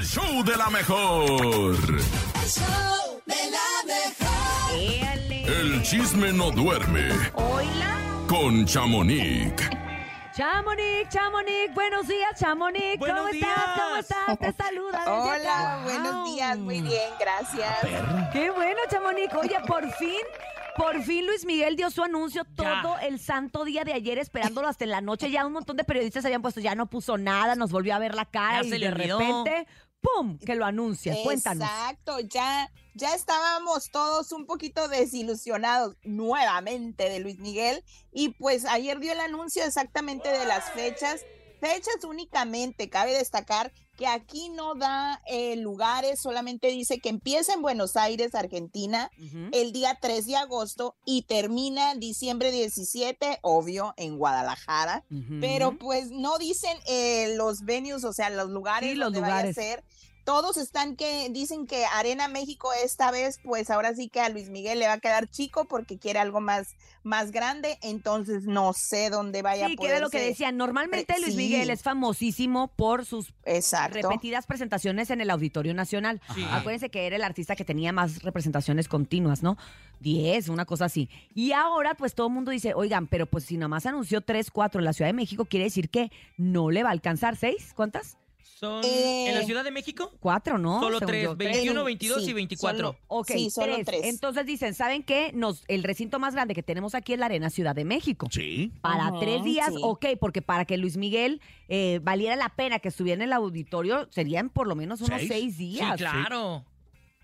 el show de la mejor. El show de la mejor. Éale. El chisme no duerme Oila. con Chamonix. Chamonix, Chamonix, buenos días, Chamonix. ¿Cómo Buenos estás? ¿Cómo estás? Te saluda. desde Hola, acá. buenos días, muy bien, gracias. Qué bueno, Chamonix. Oye, por fin, por fin Luis Miguel dio su anuncio Ya. todo el santo día de ayer, esperándolo hasta en la noche. Ya un montón de periodistas habían puesto, ya no puso nada, nos volvió a ver la cara Ya y de olvidó. repente, ¡pum! que lo anuncia. Cuéntanos. Exacto, ya, ya estábamos todos un poquito desilusionados nuevamente de Luis Miguel y pues ayer dio el anuncio exactamente de las fechas. Fechas únicamente, cabe destacar que aquí no da eh, lugares, solamente dice que empieza en Buenos Aires, Argentina, el día 3 de agosto y termina diciembre 17, obvio, en Guadalajara. Pero pues no dicen eh, los venues, o sea, los lugares Sí, los donde vaya a ser. Todos están que dicen que Arena México esta vez, pues ahora sí que a Luis Miguel le va a quedar chico porque quiere algo más, más grande. Entonces no sé dónde vaya Sí, a que era poder. lo que decían. Normalmente Pre- Luis sí. Miguel es famosísimo por sus Exacto. repetidas presentaciones en el Auditorio Nacional. Sí. Acuérdense que era el artista que tenía más representaciones continuas, ¿no? Diez, una cosa así. Y ahora, pues todo el mundo dice, oigan, pero pues si nada más anunció tres, cuatro en la Ciudad de México, quiere decir que no le va a alcanzar seis. ¿Cuántas? Son Eh, en la Ciudad de México. Cuatro, ¿no? Solo tres, yo. 21, En- 22 sí, y 24. solo- Ok, Sí, solo tres. tres. Entonces dicen, ¿saben qué? Nos, el recinto más grande que tenemos aquí es la Arena Ciudad de México. Sí. Para tres días, sí. ok, porque para que Luis Miguel eh, valiera la pena que estuviera en el auditorio, serían por lo menos unos ¿Seis? seis Sí, días. claro.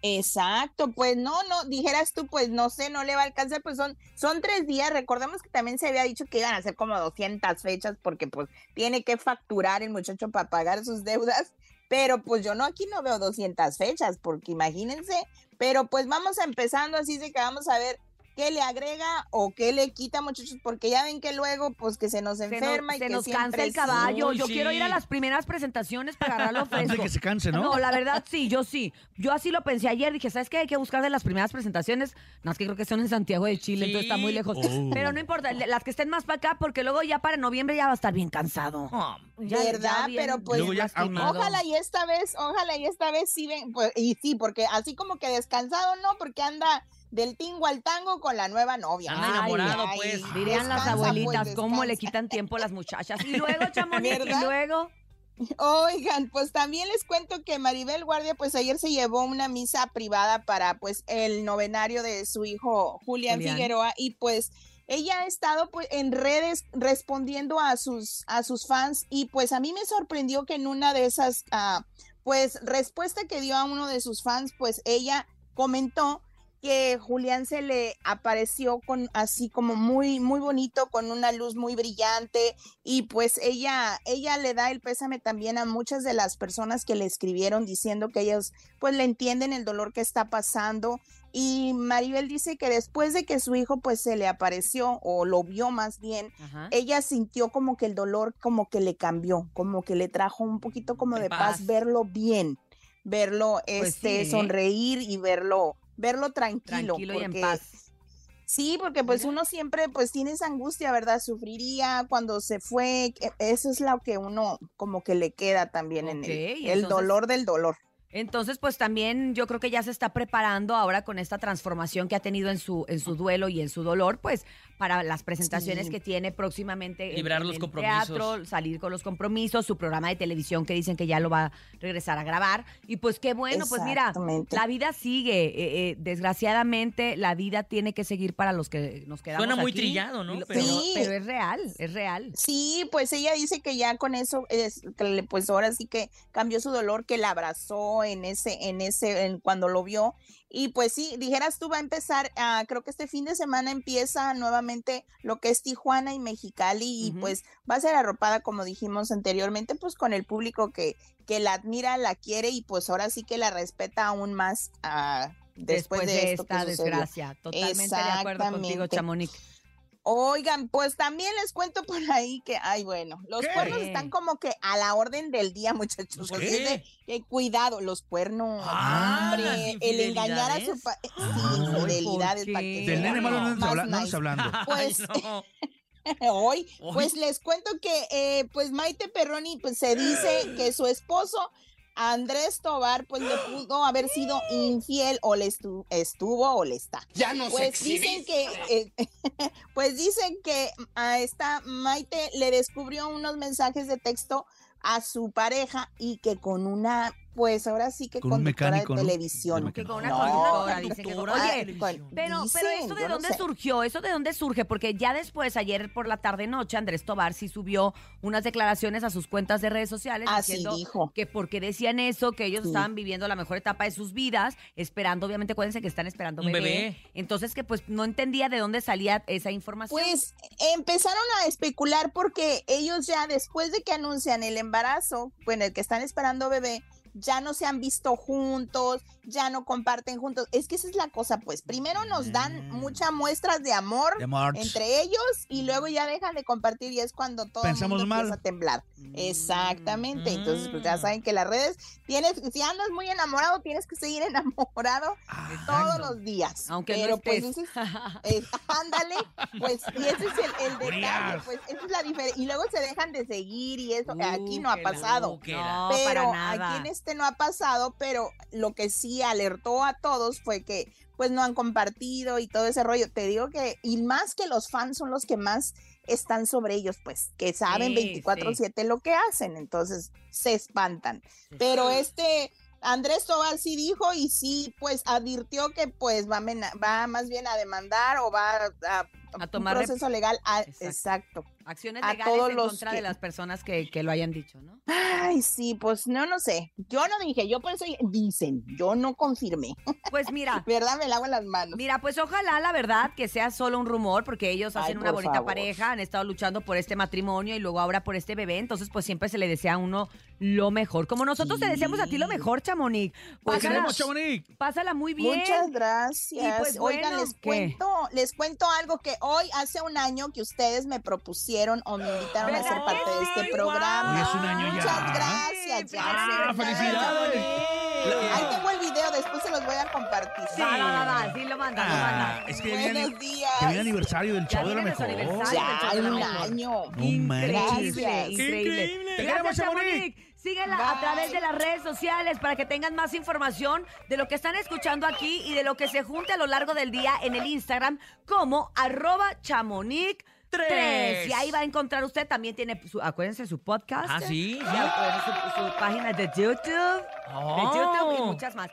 Exacto, pues no, no, dijeras tú, pues no sé, no le va a alcanzar, pues son, son tres días, recordemos que también se había dicho que iban a ser como 200 fechas porque pues tiene que facturar el muchacho para pagar sus deudas, pero pues yo no, aquí no veo 200 fechas, porque imagínense, pero pues vamos empezando así de que vamos a ver qué le agrega o qué le quita muchachos, porque ya ven que luego pues que se nos Se nos, enferma y se que nos cansa el caballo. Yo sí. quiero ir a las primeras presentaciones para agarrarlo Antes fresco. de que se canse, ¿no? No, la verdad sí, yo sí. Yo así lo pensé ayer. Dije, ¿sabes qué? Hay que buscar de las primeras presentaciones. No, es que creo que son en Santiago de Chile, entonces está muy lejos. Oh. Pero no importa, las que estén más para acá, porque luego ya para noviembre ya va a estar bien cansado. Oh, Ya- ¿Verdad? bien- Pero, pues, ya-. Ojalá y esta vez, ojalá y esta vez sí ven, pues, y sí, porque así como que descansado no, porque anda del tingo al tango con la nueva novia. Anda Ay, enamorado, ay, pues. Dirían las abuelitas, pues, cómo le quitan tiempo a las muchachas. Y luego, Chamonix, y luego. Oigan, pues también les cuento que Maribel Guardia, pues ayer se llevó una misa privada para, pues, el novenario de su hijo Julián, Julián. Figueroa y pues ella ha estado pues en redes respondiendo a sus a sus fans y pues a mí me sorprendió que en una de esas ah, pues respuesta que dio a uno de sus fans, pues ella comentó que Julián se le apareció con así como muy muy bonito con una luz muy brillante y pues ella ella le da el pésame también a muchas de las personas que le escribieron diciendo que ellos pues le entienden el dolor que está pasando y Maribel dice que después de que su hijo pues se le apareció o lo vio más bien Ajá. ella sintió como que el dolor como que le cambió, como que le trajo un poquito como De de paz, paz. verlo bien, verlo Pues este sí, ¿eh? sonreír y verlo verlo tranquilo, Tranquilo y en porque- paz. Sí, porque pues uno siempre pues tiene esa angustia, ¿verdad? Sufriría cuando se fue, que- eso es lo que uno como que le queda también en el, dolor del dolor. Entonces, pues también yo creo que ya se está preparando ahora con esta transformación que ha tenido en su, en su duelo y en su dolor, pues para las presentaciones Sí. que tiene próximamente. en- Librar en los el compromisos. Teatro, salir con los compromisos, su programa de televisión que dicen que ya lo va a regresar a grabar. Y pues qué bueno, pues mira, la vida sigue. eh, eh, desgraciadamente, la vida tiene que seguir para los que nos quedamos Suena muy aquí. trillado, ¿no? Pero- Pero, Sí. pero es real, es real. Sí, pues ella dice que ya con eso, es, que le- pues ahora sí que cambió su dolor, que la abrazó en ese, en ese, en cuando lo vio. Y pues sí, dijeras tú, va a empezar, ah, creo que este fin de semana empieza nuevamente lo que es Tijuana y Mexicali y pues va a ser arropada, como dijimos anteriormente, pues con el público que, que la admira, la quiere y pues ahora sí que la respeta aún más ah, después, Después, de, de, esto esta desgracia. Totalmente de acuerdo contigo. Chamonix. Oigan, pues también les cuento por ahí que, ay, bueno, los ¿Qué? cuernos están como que a la orden del día, muchachos. ¿Qué? Así es de que cuidado, los cuernos, Ah, hombre, el engañar a su infidelidades. pa- sí, infidelidades ¿por para que Del nene malo no habla- no nice. hablando. Pues, Ay, no. Hoy, Hoy. pues les cuento que, eh, pues Maite Perroni, pues se dice que su esposo Andrés Tobar pues le pudo haber sido infiel o le estu- estuvo o le está. Ya no Pues dicen que, eh, pues dicen que a esta Maite le descubrió unos mensajes de texto a su pareja y que con una, pues ahora sí que Con un conductora mecánico, de ¿no? televisión. Que con una No, conductora, dicen que con- Oye. Pero, Dicen, pero ¿esto de no dónde sé. surgió? ¿Eso de dónde surge? Porque ya después, ayer por la tarde noche, Andrés Tobar sí subió unas declaraciones a sus cuentas de redes sociales Así diciendo dijo. que porque decían eso, que ellos Sí. estaban viviendo la mejor etapa de sus vidas, esperando, obviamente, acuérdense que están esperando Un bebé. bebé. Entonces que pues no entendía de dónde salía esa información. Pues empezaron a especular porque ellos ya después de que anuncian el embarazo, bueno, el que están esperando bebé, ya no se han visto juntos, ya no comparten juntos. Es que esa es la cosa, pues primero nos dan Mm. muchas muestras de amor De amor. entre ellos y luego ya dejan de compartir y es cuando todo el Pensamos mundo mal. empieza a temblar. Exactamente. Entonces, pues ya Mm. saben que las redes tienes, si andas muy enamorado, tienes que seguir enamorado Ah, todos los días. Aunque Pero no pues estés. ese es- eh, ándale, pues, y ese es el, el detalle, pues, esa es la diferencia. Y luego se dejan de seguir y eso, Uh, aquí no ha la- pasado. No, pero para nada. aquí en este no ha pasado, pero lo que sí alertó a todos fue que pues no han compartido y todo ese rollo. Te digo que, y más que los fans son los que más están sobre ellos, pues, que saben Sí, 24/7 lo que hacen, entonces se espantan. Pero este Andrés Tobar sí dijo y sí, pues advirtió que pues va a, va más bien a demandar o va a, a- A tomar un proceso legal. a- Exacto. exacto. Acciones a legales todos en los contra que- de las personas que, que lo hayan dicho, ¿no? Ay, sí, pues no, no sé. Yo no dije, yo por eso dicen, yo no confirmé. Pues mira, ¿Verdad? Me lavo las manos. Mira, pues ojalá la verdad que sea solo un rumor, porque ellos Ay, hacen una bonita favor. pareja, han estado luchando por este matrimonio y luego ahora por este bebé, entonces pues siempre se le desea a uno lo mejor. Como nosotros te deseamos a ti lo Sí. mejor, Chamonix. Pues, Pásala, queremos, Chamonix. pásala muy bien. Muchas gracias. Y pues, Oigan, bueno, les ¿qué? cuento, les cuento algo que hoy hace un año que ustedes me propusieron o me invitaron a ser ¿Verdad parte de sí? este programa. Es un año ya. Muchas gracias. ya Ah, felicidades. Ahí tengo el video, después se los voy a compartir. Va, va, va, va, sí lo manda, lo Ah, manda. es que Buenos días. que viene aniversario del Ya show de la mejor. Ya un año. Increíble, increíble. Te Gracias, queremos. Síguela a través de las redes sociales para que tengan más información de lo que están escuchando aquí y de lo que se junte a lo largo del día en el Instagram como arroba 3. Y ahí va a encontrar usted, también tiene, su, acuérdense, su podcast. Ah, sí, su página de YouTube. De Oh. YouTube y muchas más.